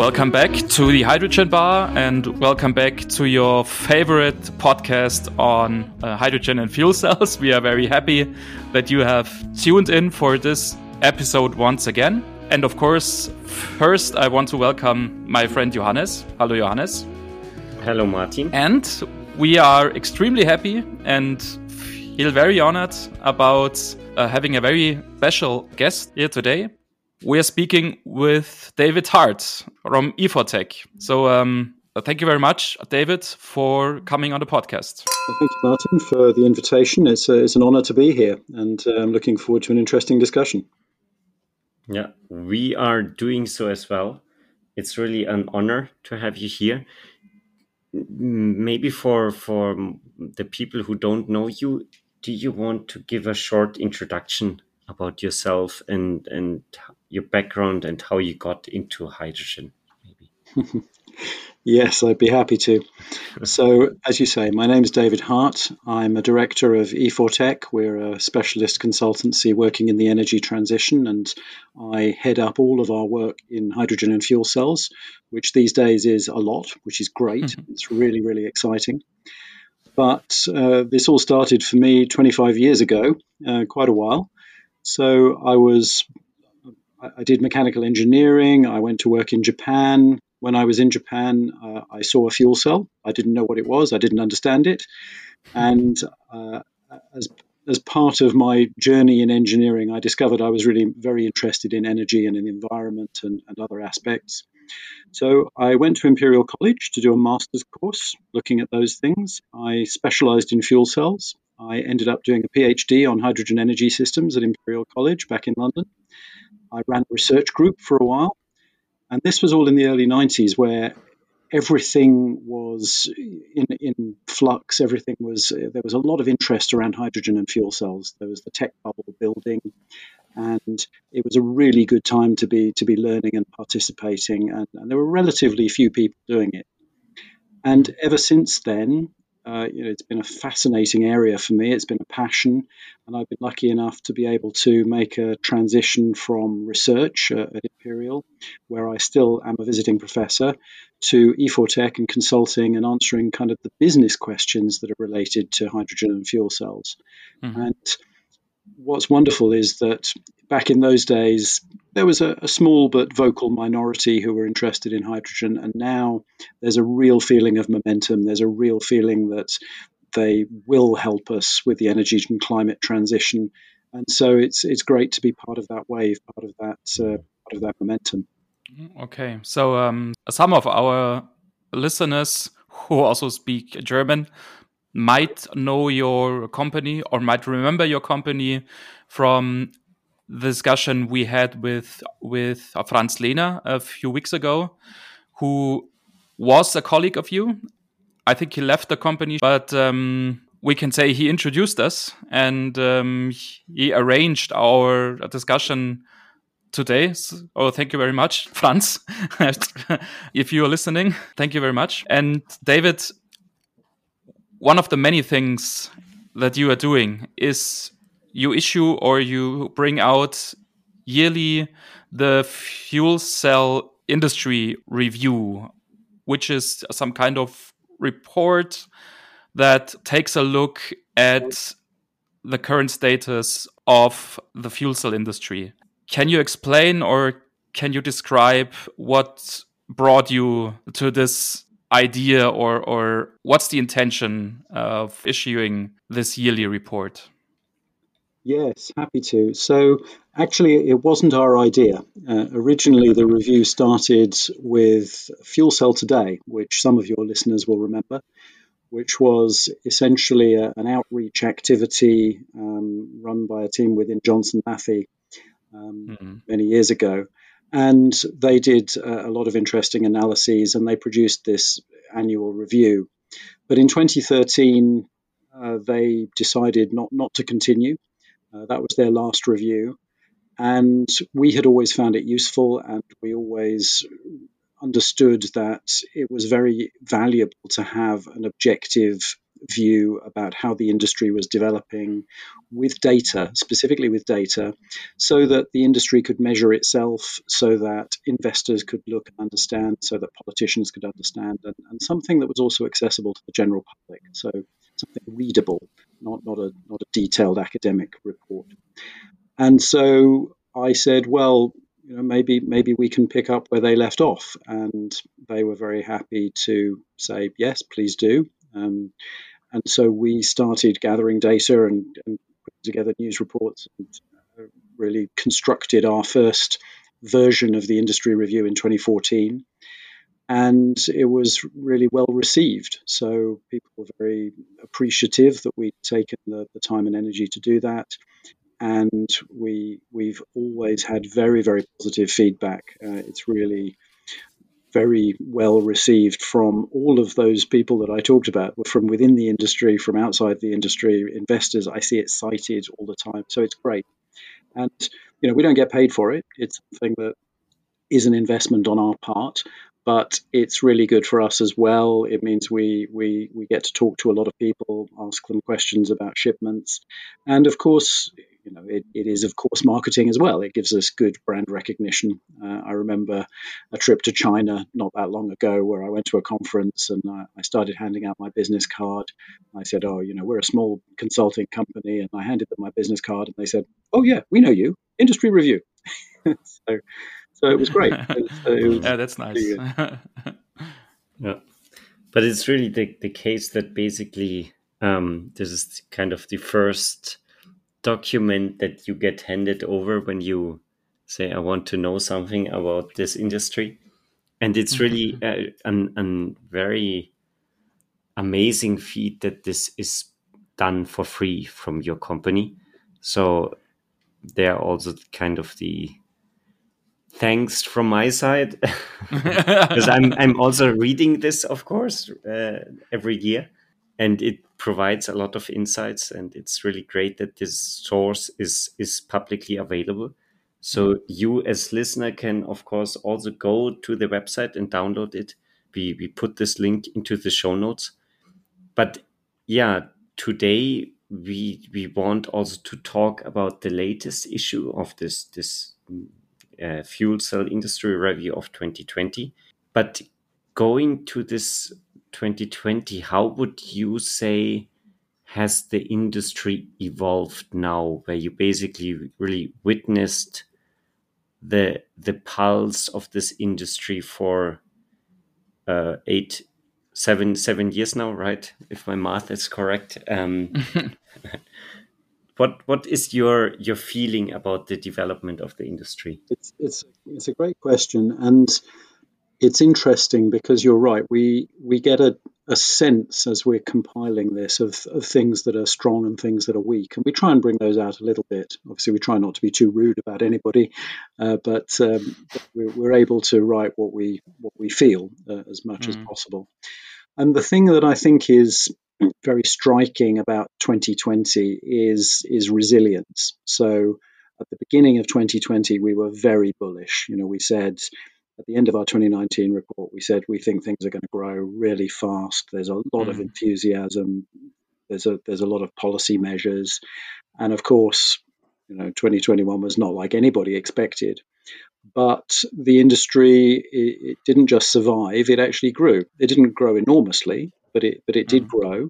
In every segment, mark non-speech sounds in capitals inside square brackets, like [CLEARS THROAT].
Welcome back to the Hydrogen Bar and welcome back to your favorite podcast on uh, hydrogen and fuel [LAUGHS] cells. We are very happy that you have tuned in for this episode once again. And of course, first I want to welcome my friend Johannes. Hello, Johannes. Hello, Martin. And we are extremely happy and feel very honored about uh, having a very special guest here today we are speaking with David Hart from E4Tech. So, um, thank you very much, David, for coming on the podcast. Well, thank you, Martin, for the invitation. It's, a, it's an honor to be here, and uh, I'm looking forward to an interesting discussion. Yeah, we are doing so as well. It's really an honor to have you here. Maybe for for the people who don't know you, do you want to give a short introduction about yourself and and your background and how you got into hydrogen, maybe. [LAUGHS] yes, I'd be happy to. So, as you say, my name is David Hart. I'm a director of E4Tech. We're a specialist consultancy working in the energy transition, and I head up all of our work in hydrogen and fuel cells, which these days is a lot, which is great. Mm-hmm. It's really, really exciting. But uh, this all started for me 25 years ago, uh, quite a while. So I was I did mechanical engineering. I went to work in Japan. When I was in Japan, uh, I saw a fuel cell. I didn't know what it was. I didn't understand it. And uh, as as part of my journey in engineering, I discovered I was really very interested in energy and in the environment and, and other aspects. So I went to Imperial College to do a master's course looking at those things. I specialized in fuel cells. I ended up doing a PhD on hydrogen energy systems at Imperial College back in London. I ran a research group for a while. And this was all in the early 90s where everything was in, in flux. Everything was, there was a lot of interest around hydrogen and fuel cells. There was the tech bubble building. And it was a really good time to be to be learning and participating, and, and there were relatively few people doing it. And ever since then, uh, you know, it's been a fascinating area for me. It's been a passion, and I've been lucky enough to be able to make a transition from research uh, at Imperial, where I still am a visiting professor, to E4Tech and consulting and answering kind of the business questions that are related to hydrogen and fuel cells. Mm-hmm. And what's wonderful is that back in those days, there was a, a, small but vocal minority who were interested in hydrogen, and now there's a real feeling of momentum. There's a real feeling that they will help us with the energy and climate transition, and so it's it's great to be part of that wave, part of that uh, part of that momentum. Okay, so um, some of our listeners who also speak German might know your company or might remember your company from the discussion we had with with uh, Franz Lehner a few weeks ago, who was a colleague of you. I think he left the company, but um, we can say he introduced us and um, he arranged our discussion today. So, oh, thank you very much, [LAUGHS] Franz. if you are listening, thank you very much. And David, one of the many things that you are doing is you issue or you bring out yearly the fuel cell industry review, which is some kind of report that takes a look at the current status of the fuel cell industry. Can you explain or can you describe what brought you to this idea or or what's the intention of issuing this yearly report? Yes, happy to. So, actually, it wasn't our idea. Uh, originally, the review started with Fuel Cell Today, which some of your listeners will remember, which was essentially a, an outreach activity um, run by a team within Johnson Matthey um, mm-hmm. many years ago. And they did uh, a lot of interesting analyses and they produced this annual review. But in 2013, uh, they decided not, not to continue. Uh, that was their last review. And we had always found it useful, and we always understood that it was very valuable to have an objective view about how the industry was developing with data, specifically with data, so that the industry could measure itself, so that investors could look and understand, so that politicians could understand, and, and something that was also accessible to the general public. So something readable, not, not, a, not a detailed academic report. And so I said, well, you know, maybe maybe we can pick up where they left off, and they were very happy to say yes, please do. Um, and so we started gathering data and, and putting together news reports and uh, really constructed our first version of the industry review in 2014 and it was really well received. So people were very appreciative that we'd taken the, the, time and energy to do that and we we've always had very very positive feedback. Uh, it's really very well received from all of those people that I talked about, from within the industry, from outside the industry, investors. I see it cited all the time, so it's great. And you know, we don't get paid for it. It's something that is an investment on our part, but it's really good for us as well. It means we we we get to talk to a lot of people, ask them questions about shipments, and of course, you know, it, it is of course marketing as well. It gives us good brand recognition. Uh, I remember a trip to China not that long ago where I went to a conference and I, I started handing out my business card. I said, "Oh, you know, we're a small consulting company," and I handed them my business card, and they said, "Oh yeah, we know you, Industry Review." [LAUGHS] so, so it was great. [LAUGHS] It it was yeah, that's nice. [LAUGHS] yeah, but it's really the the case that basically um, this is kind of the first document that you get handed over when you say, I want to know something about this industry. And it's really mm-hmm. a, an, an very amazing feat that this is done for free from your company. So they are also kind of the thanks from my side. [LAUGHS] Because I'm I'm also reading this, of course, uh, every year, and it provides a lot of insights and it's really great that this source is is publicly available. So you as listener can of course also go to the website and download it. We we put this link into the show notes. But yeah today we we want also to talk about the latest issue of this this uh, fuel cell industry review of 2020 but going to this 2020, how would you say has the industry evolved now, where you basically really witnessed the the pulse of this industry for uh, eight, seven, seven years now, right? If my math is correct. Um, [LAUGHS] what what is your your feeling about the development of the industry? It's it's it's a great question, and it's interesting because you're right. We we get a, a sense as we're compiling this of, of things that are strong and things that are weak, and we try and bring those out a little bit. Obviously, we try not to be too rude about anybody, uh, but, um, but we're, we're, able to write what we what we feel uh, as much mm. as possible. And the thing that I think is very striking about 2020 is is resilience. So at the beginning of 2020, we were very bullish. You know, we said at the end of our 2019 report, we said we think things are going to grow really fast. There's a lot mm. of enthusiasm. There's a there's a lot of policy measures, and of course, you know, 2021 was not like anybody expected. But the industry it, it didn't just survive; it actually grew. It didn't grow enormously, but it but it did mm. grow.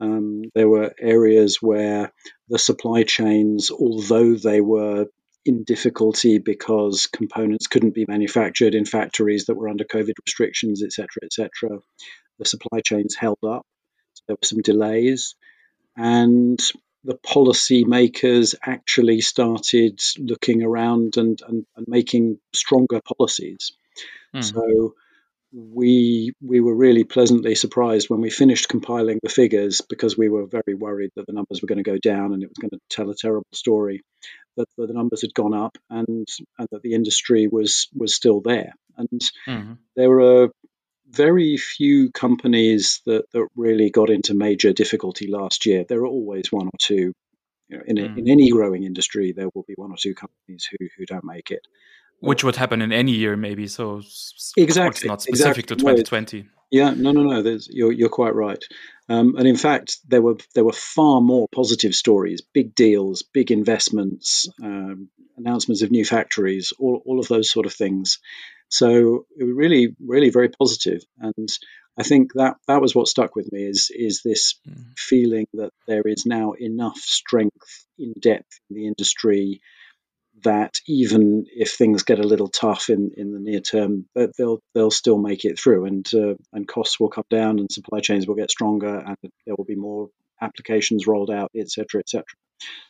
Um, there were areas where the supply chains, although they were in difficulty because components couldn't be manufactured in factories that were under COVID restrictions, etc., etc. The supply chains held up. So there were some delays, and the policy makers actually started looking around and, and, and making stronger policies. Mm. So we we were really pleasantly surprised when we finished compiling the figures because we were very worried that the numbers were going to go down and it was going to tell a terrible story that the numbers had gone up and, and that the industry was was still there. And mm-hmm. there were very few companies that, that really got into major difficulty last year. There are always one or two. You know, in, mm. in any growing industry, there will be one or two companies who, who don't make it. Which would happen in any year, maybe. So exactly, not specific exactly. to 2020. Yeah, no, no, no. you're you're quite right. Um, and in fact, there were there were far more positive stories, big deals, big investments, um, announcements of new factories, all all of those sort of things. So it was really, really very positive. And I think that that was what stuck with me is is this mm. feeling that there is now enough strength in depth in the industry that even if things get a little tough in, in the near term, that they'll they'll still make it through, and uh, and costs will come down, and supply chains will get stronger, and there will be more applications rolled out, etc., etc.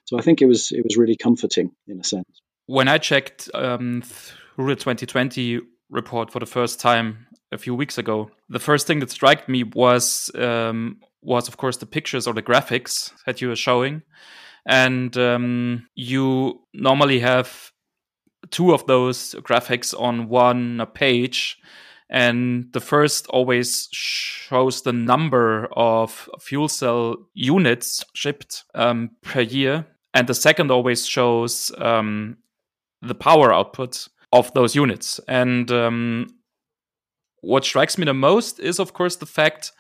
So I think it was it was really comforting in a sense. When I checked um, the 2020 report for the first time a few weeks ago, the first thing that struck me was um, was of course the pictures or the graphics that you were showing and um, you normally have two of those graphics on one page. And the first always shows the number of fuel cell units shipped um, per year. And the second always shows um, the power output of those units. And um, what strikes me the most is of course the fact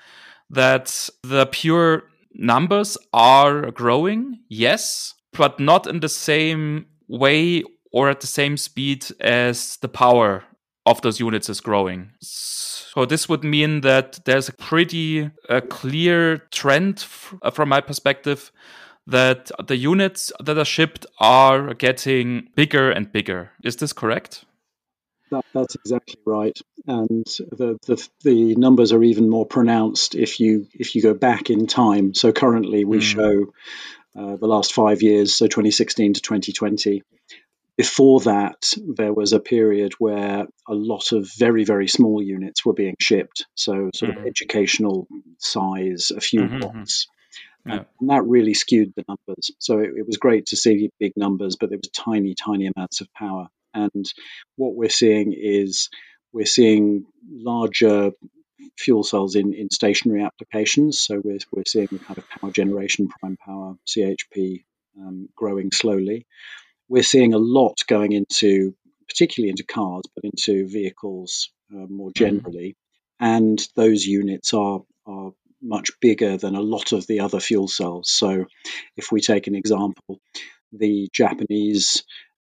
that the pure numbers are growing, yes, but not in the same way or at the same speed as the power of those units is growing. So this would mean that there's a pretty uh, clear trend f- uh, from my perspective that the units that are shipped are getting bigger and bigger. Is this correct? That, that's exactly right, and the, the, the numbers are even more pronounced if you if you go back in time. So currently we mm. show uh, the last five years, so 2016 to 2020. Before that, there was a period where a lot of very very small units were being shipped, so sort mm. of educational size, a few mm-hmm. mm-hmm. watts. Yeah. And that really skewed the numbers. So it, it was great to see big numbers, but there was tiny, tiny amounts of power. And what we're seeing is we're seeing larger fuel cells in, in stationary applications. So we're, we're seeing kind of power generation, prime power, CHP um, growing slowly. We're seeing a lot going into, particularly into cars, but into vehicles uh, more mm-hmm. generally. And those units are, are much bigger than a lot of the other fuel cells. So if we take an example, the Japanese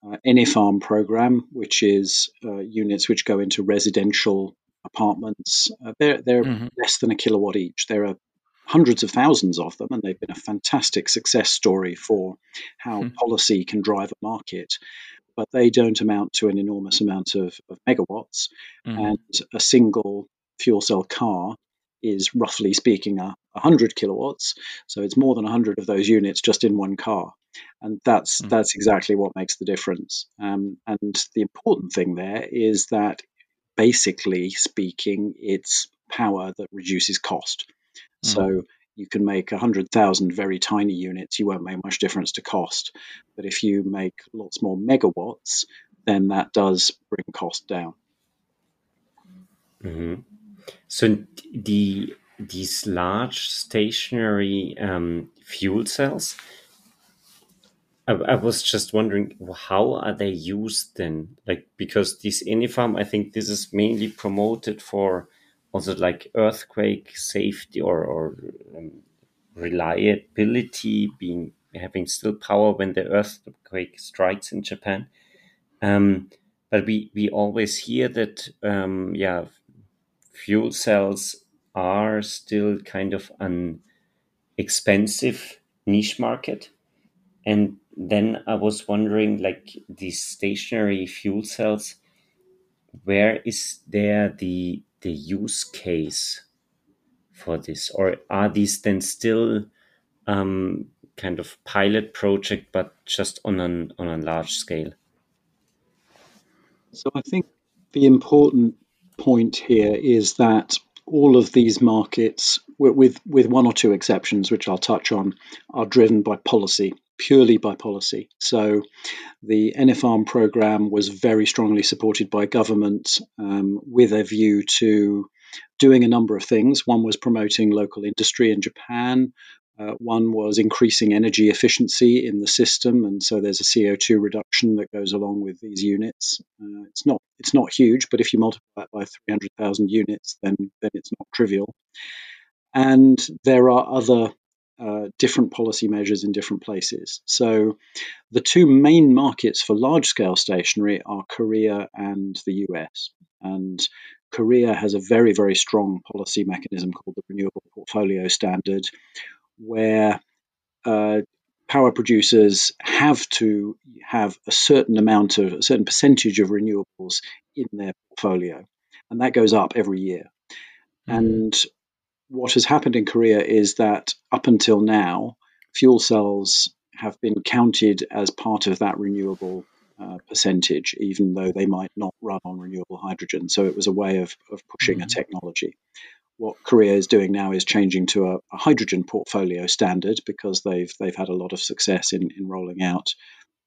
uh, program, which is uh, units which go into residential apartments. Uh, they're they're mm-hmm. less than a kilowatt each. There are hundreds of thousands of them, and they've been a fantastic success story for how mm-hmm. policy can drive a market. But they don't amount to an enormous amount of, of megawatts, mm-hmm. and a single fuel cell car is roughly speaking a 100 kilowatts. So it's more than 100 of those units just in one car. And that's mm. that's exactly what makes the difference. Um, and the important thing there is that basically speaking, it's power that reduces cost. Mm. So you can make 100,000 very tiny units, you won't make much difference to cost. But if you make lots more megawatts, then that does bring cost down. Mm-hmm. So the these large stationary um, fuel cells, I, I, was just wondering how are they used then? Like because this Ene-Farm, I think this is mainly promoted for also like earthquake safety or, or um, reliability, being having still power when the earthquake strikes in Japan. Um, but we we always hear that um, yeah fuel cells are still kind of an expensive niche market. And then I was wondering, like these stationary fuel cells, where is there the the use case for this, or are these then still um, kind of pilot project, but just on an on a large scale? So I think the important point here is that all of these markets, with with one or two exceptions, which I'll touch on, are driven by policy, purely by policy. So, the Ene-Farm program was very strongly supported by government, um, with a view to doing a number of things. One was promoting local industry in Japan. Uh, one was increasing energy efficiency in the system, and so there's a CO2 reduction that goes along with these units. Uh, it's not it's not huge, but if you multiply it by 300,000 units, then then it's not trivial. And there are other uh, different policy measures in different places. So the two main markets for large scale stationary are Korea and the US. And Korea has a very, very strong policy mechanism called the Renewable Portfolio Standard, where uh, power producers have to have a certain amount of a certain percentage of renewables in their portfolio, and that goes up every year. Mm-hmm. And what has happened in Korea is that up until now, fuel cells have been counted as part of that renewable uh, percentage, even though they might not run on renewable hydrogen. So it was a way of, of pushing mm-hmm. a technology. What Korea is doing now is changing to a, a, hydrogen portfolio standard because they've they've had a lot of success in, in rolling out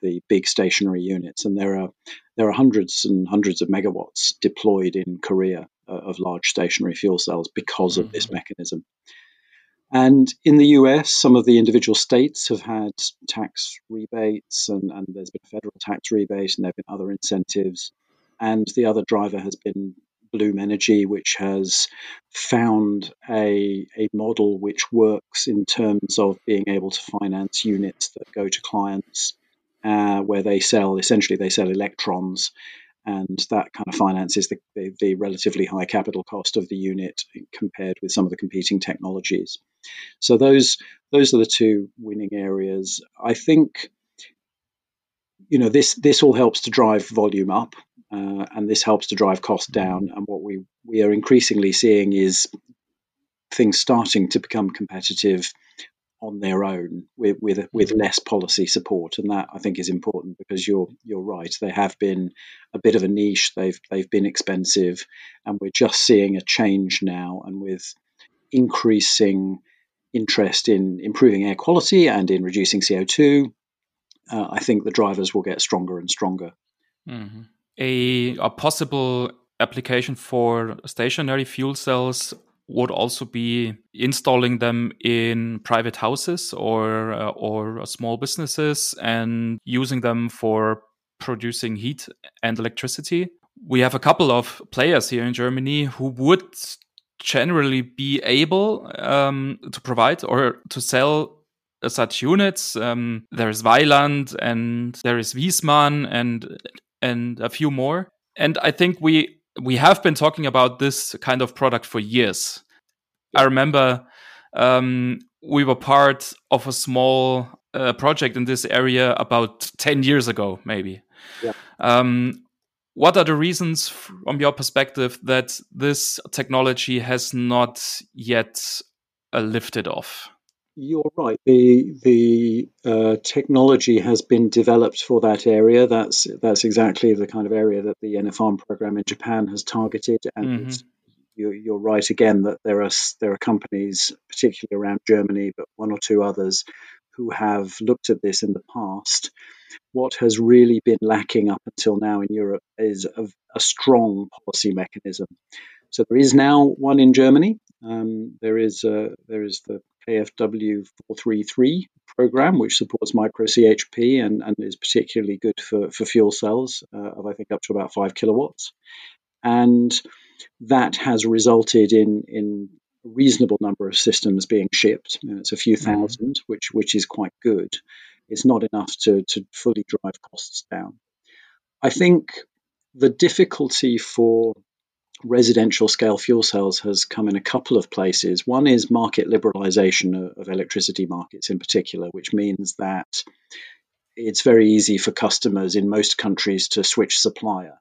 the big stationary units, and there are there are hundreds and hundreds of megawatts deployed in Korea of large stationary fuel cells because of this mm-hmm. mechanism. And in the US, some of the individual states have had tax rebates, and, and there's been a federal tax rebate, and there have been other incentives. And the other driver has been Bloom Energy, which has found a, a model which works in terms of being able to finance units that go to clients uh, where they sell essentially they sell electrons and that kind of finances the, the, the, relatively high capital cost of the unit compared with some of the competing technologies. So those those are the two winning areas. I think you know this this all helps to drive volume up, uh, and this helps to drive cost down. And what we we are increasingly seeing is things starting to become competitive on their own with with, with mm-hmm. less policy support, and that I think is important because you're you're right. They have been a bit of a niche. They've they've been expensive, and we're just seeing a change now, and with increasing interest in improving air quality and in reducing CO two. Uh, I think the drivers will get stronger and stronger. Mm-hmm. A, a possible application for stationary fuel cells would also be installing them in private houses or uh, or small businesses and using them for producing heat and electricity. We have a couple of players here in Germany who would generally be able um, to provide or to sell such units. Um, there is Vaillant and there is Viessmann and and a few more. And I think we we have been talking about this kind of product for years. I remember um, we were part of a small uh, project in this area about 10 years ago, maybe. Yeah. Um, what are the reasons from your perspective that this technology has not yet uh, lifted off? You're right. The the uh, technology has been developed for that area. That's that's exactly the kind of area that the Ene-Farm program in Japan has targeted, and mm-hmm. you're, you're right again that there are there are companies, particularly around Germany, but one or two others, who have looked at this in the past. What has really been lacking up until now in Europe is a, a strong policy mechanism. So there is now one in Germany. Um, there is uh, there is the KfW 433 program, which supports micro CHP and, and is particularly good for, for fuel cells uh, of I think up to about five kilowatts. And that has resulted in in a reasonable number of systems being shipped. It's a few 1000 mm which which is quite good. It's not enough to to fully drive costs down. I think the difficulty for residential scale fuel cells has come in a couple of places. One is market liberalization of electricity markets in particular, which means that it's very easy for customers in most countries to switch supplier.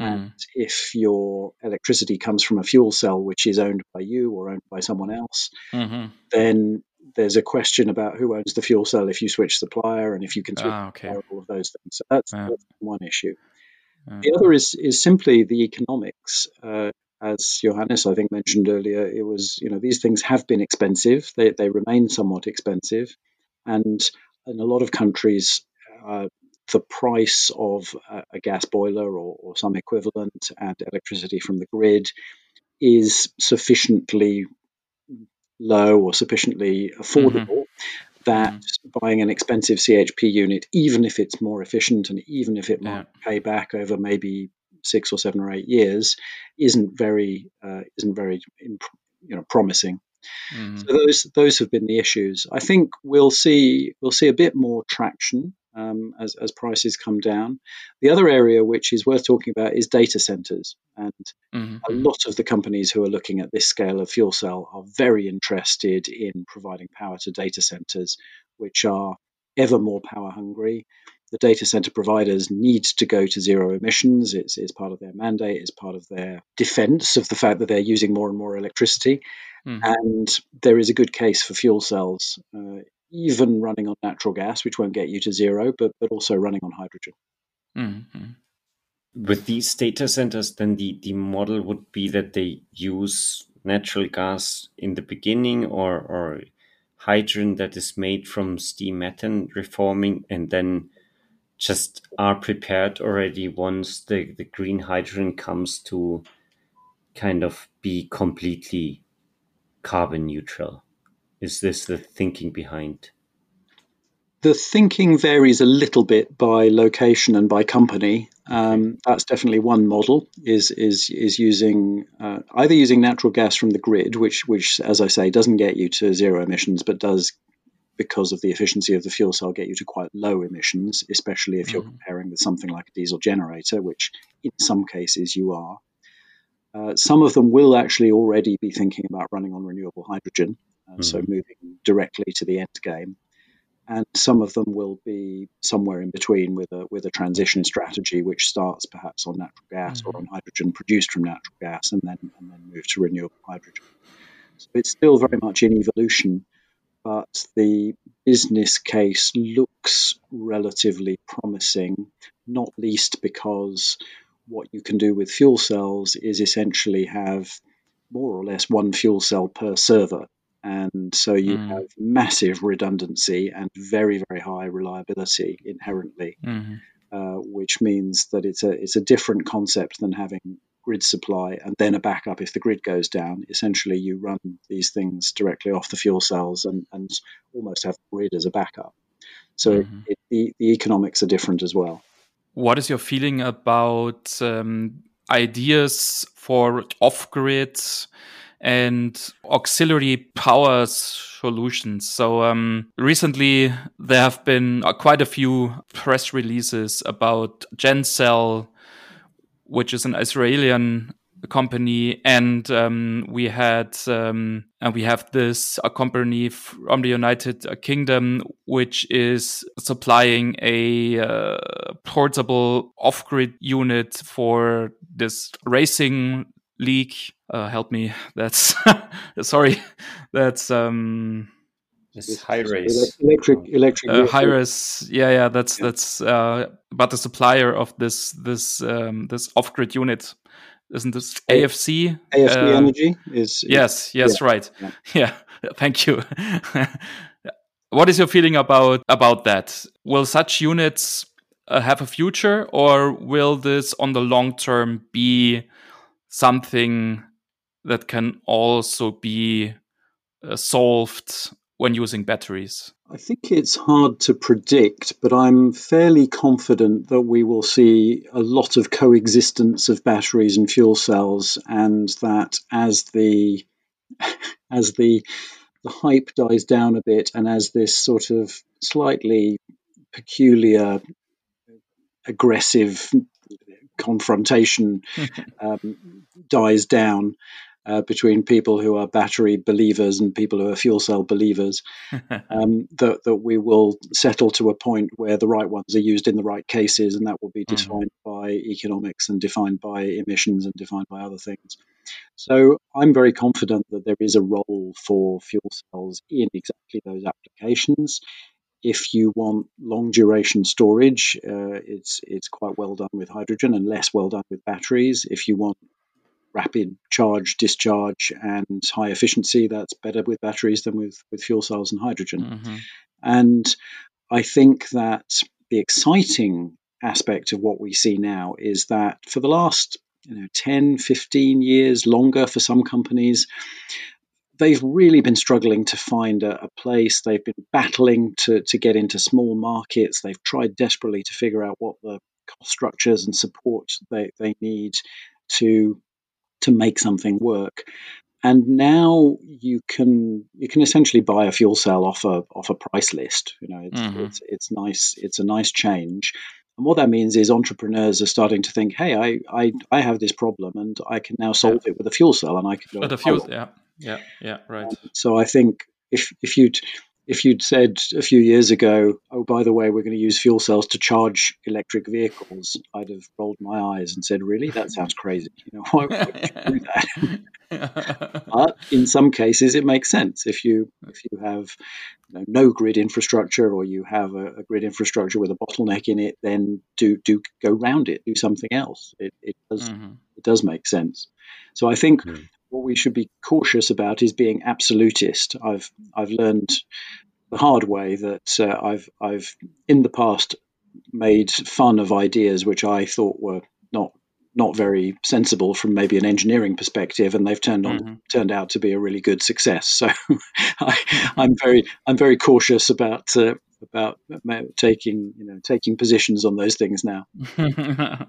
Mm. And if your electricity comes from a fuel cell which is owned by you or owned by someone else, mm-hmm. then there's a question about who owns the fuel cell if you switch supplier and if you can switch ah, okay. all of those things. So that's, yeah. that's one issue. Yeah. The other is is simply the economics. Uh, as Johannes, I think, mentioned earlier, it was you know these things have been expensive. They they remain somewhat expensive, and in a lot of countries, uh, the price of a, a gas boiler or, or, some equivalent and electricity from the grid is sufficiently low or sufficiently affordable mm-hmm. That mm-hmm. buying an expensive CHP unit, even if it's more efficient and even if it might yeah. pay back over maybe six or seven or eight years, isn't very uh, isn't very you know promising. Mm. So those those have been the issues. I think we'll see we'll see a bit more traction um, as as prices come down. The other area which is worth talking about is data centers, and mm-hmm. a lot of the companies who are looking at this scale of fuel cell are very interested in providing power to data centers, which are ever more power hungry. The data center providers need to go to zero emissions. It's, it's part of their mandate, it's part of their defense of the fact that they're using more and more electricity. Mm. And there is a good case for fuel cells, uh, even running on natural gas, which won't get you to zero, but, but also running on hydrogen. Mm-hmm. With these data centers, then the, the model would be that they use natural gas in the beginning or, or hydrogen that is made from steam methane reforming and then just are prepared already once the, the green hydrogen comes to kind of be completely carbon neutral? Is this the thinking behind? The thinking varies a little bit by location and by company. Um, that's definitely one model. Is is is using uh, either using natural gas from the grid, which which as I say doesn't get you to zero emissions, but does because of the efficiency of the fuel cell get you to quite low emissions, especially if you're mm-hmm. comparing with something like a diesel generator, which in some cases you are. Uh, some of them will actually already be thinking about running on renewable hydrogen, mm-hmm. so moving directly to the end game. And some of them will be somewhere in between with a with a transition strategy, which starts perhaps on natural gas mm-hmm. or on hydrogen produced from natural gas, and then and then move to renewable hydrogen. So it's still very much in evolution, but the business case looks relatively promising, not least because what you can do with fuel cells is essentially have more or less one fuel cell per server. And so you mm. have massive redundancy and very, very high reliability inherently, mm-hmm. uh, which means that it's a it's a different concept than having grid supply and then a backup if the grid goes down. Essentially, you run these things directly off the fuel cells and, and almost have the grid as a backup. So mm-hmm. it, the, the economics are different as well. What is your feeling about um, ideas for off grid and auxiliary power solutions? So, um, recently there have been uh, quite a few press releases about GenCell, which is an Israeli company, and um, we had um, and we have this a company from the United Kingdom which is supplying a uh, portable off-grid unit for this racing league. Uh, help me, that's [LAUGHS] sorry, that's um. This HiRace electric electric uh, HiRace yeah yeah that's yeah. that's uh but the supplier of this this um this off-grid unit isn't this AFC? AFC uh, Energy is, is, Yes, yes, yeah, right. Yeah. [LAUGHS] yeah. thank you. [LAUGHS] what is your feeling about about that? Will such units uh, have a future, or will this, on the long term, be something that can also be uh, solved when using batteries? I think it's hard to predict, but I'm fairly confident that we will see a lot of coexistence of batteries and fuel cells, and that as the [LAUGHS] as the the hype dies down a bit, and as this sort of slightly peculiar, aggressive confrontation [LAUGHS] um, dies down, uh, between people who are battery believers and people who are fuel cell believers, [LAUGHS] um, that, that we will settle to a point where the right ones are used in the right cases, and that will be mm-hmm. defined mm. by economics and defined by emissions and defined by other things. So I'm very confident that there is a role for fuel cells in exactly those applications. If you want long duration storage, uh, it's it's quite well done with hydrogen and less well done with batteries. If you want rapid charge, discharge, and high efficiency. That's better with batteries than with, with fuel cells and hydrogen. Mm-hmm. And I think that the exciting aspect of what we see now is that for the last you know 10 15 years longer for some companies they've really been struggling to find a, a, place. They've been battling to, to get into small markets. They've tried desperately to figure out what the cost structures and support they, they need to to make something work. And now you can you can essentially buy a fuel cell off a off a price list. You know, it's, mm-hmm. it's, it's nice. It's a nice change. And what that means is entrepreneurs are starting to think, hey, I, I, I have this problem and I can now solve yeah. it with a fuel cell and I can go. With a fuel, yeah, yeah, yeah, right. Um, so I think if if you'd if you'd said a few years ago, oh, by the way, we're going to use fuel cells to charge electric vehicles, I'd have rolled my eyes and said, really, that sounds crazy. You know, [LAUGHS] why would you do [LAUGHS] that? [LAUGHS] but in some cases, it makes sense if you if you have you know, no grid infrastructure or you have a, a, grid infrastructure with a bottleneck in it, then do do go round it, do something else. It, it does mm-hmm. it does make sense. So I think. Mm what we should be cautious about is being absolutist. I've I've learned the hard way that uh, I've I've in the past made fun of ideas which I thought were not not very sensible from maybe an engineering perspective, and they've turned on mm-hmm. turned out to be a really good success. So [LAUGHS] I, am very I'm very cautious about uh, about taking you know taking positions on those things now. [LAUGHS]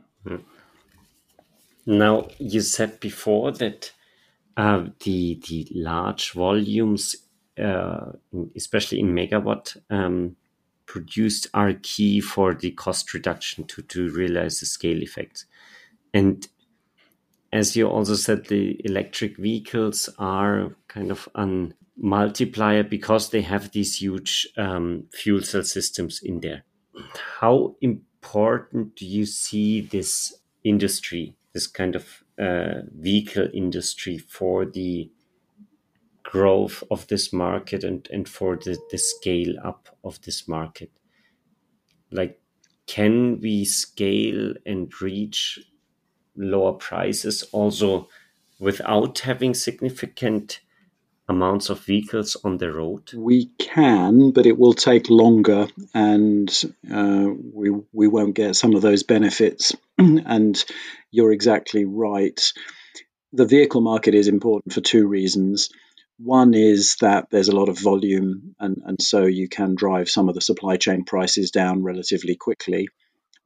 now you said before that the the large volumes, uh, especially in megawatt um, produced, are key for the cost reduction to to realize the scale effects. And as you also said, the electric vehicles are kind of a multiplier because they have these huge um, fuel cell systems in there. How important do you see this industry, this kind of uh, vehicle industry for the growth of this market and, and for the, the scale up of this market? Like, can we scale and reach lower prices also without having significant amounts of vehicles on the road? We can, but it will take longer, and uh, we we won't get some of those benefits. [CLEARS THROAT] and you're exactly right. The vehicle market is important for two reasons. One is that there's a lot of volume, and, and so you can drive some of the supply chain prices down relatively quickly.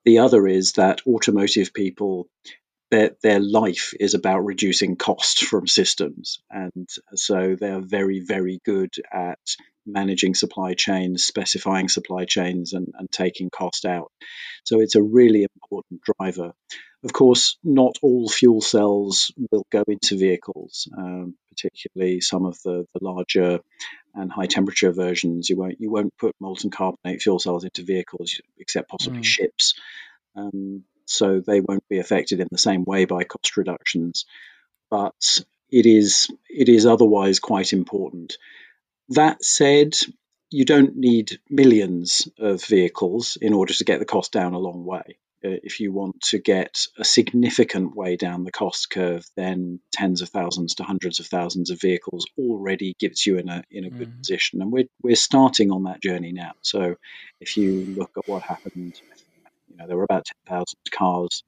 The other is that automotive people their their life is about reducing cost from systems, and so they are very very good at managing supply chains, specifying supply chains, and, and taking cost out. So it's a really important driver. Of course, not all fuel cells will go into vehicles, um, particularly some of the, the larger and high temperature versions. You won't you won't put molten carbonate fuel cells into vehicles except possibly mm. ships. Um, so they won't be affected in the same way by cost reductions. But it is it is otherwise quite important. That said, you don't need millions of vehicles in order to get the cost down a long way. Uh, if you want to get a significant way down the cost curve, then tens of thousands to hundreds of thousands of vehicles already gives you in a in a mm. good position. And we're we're starting on that journey now. So if you look at what happened you know, there were about 10,000 cars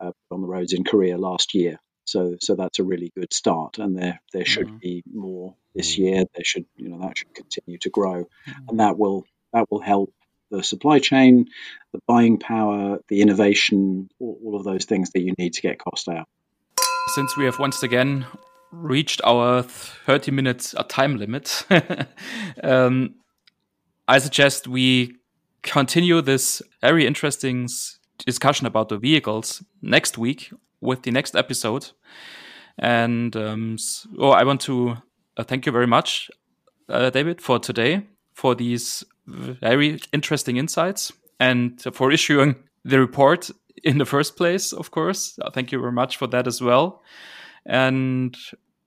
uh, on the roads in Korea last year. So, so that's a really good start, and there there should mm-hmm. be more this year. There should, you know, that should continue to grow, mm-hmm. and that will that will help the supply chain, the buying power, the innovation, all, all of those things that you need to get cost out. Since we have once again reached our 30 minutes time limit, [LAUGHS] um, I suggest we continue this very interesting discussion about the vehicles next week with the next episode. And um, so I want to uh, thank you very much, uh, David, for today, for these very interesting insights and for issuing the report in the first place, of course. Uh, thank you very much for that as well. And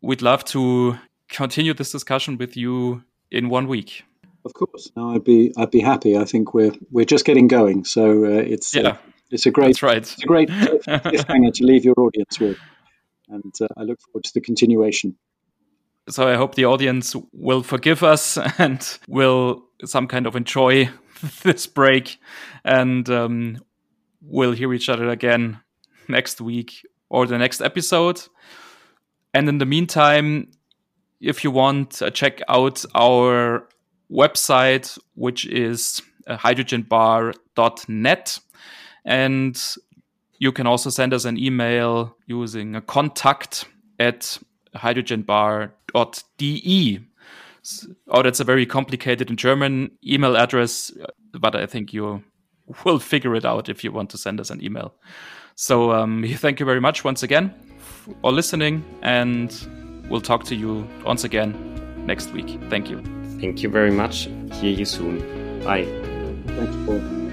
we'd love to continue this discussion with you in one week. Of course, no, I'd be I'd be happy. I think we're we're just getting going, so uh, it's uh, yeah. Uh, it's a great right. It's a great [LAUGHS] cliffhanger to leave your audience with, and uh, I look forward to the continuation. So I hope the audience will forgive us [LAUGHS] and will some kind of enjoy [LAUGHS] this break, and um, we'll hear each other again next week or the next episode. And in the meantime, if you want, uh, check out our website, which is uh, hydrogenbar.net. And you can also send us an email using a contact at hydrogenbar.de. Oh, that's a very complicated in German email address, but I think you will figure it out if you want to send us an email. So um, [LAUGHS] thank you very much once again for listening, and we'll talk to you once again next week. Thank you. Thank you very much. Hear you soon. Bye. Thanks, Paul.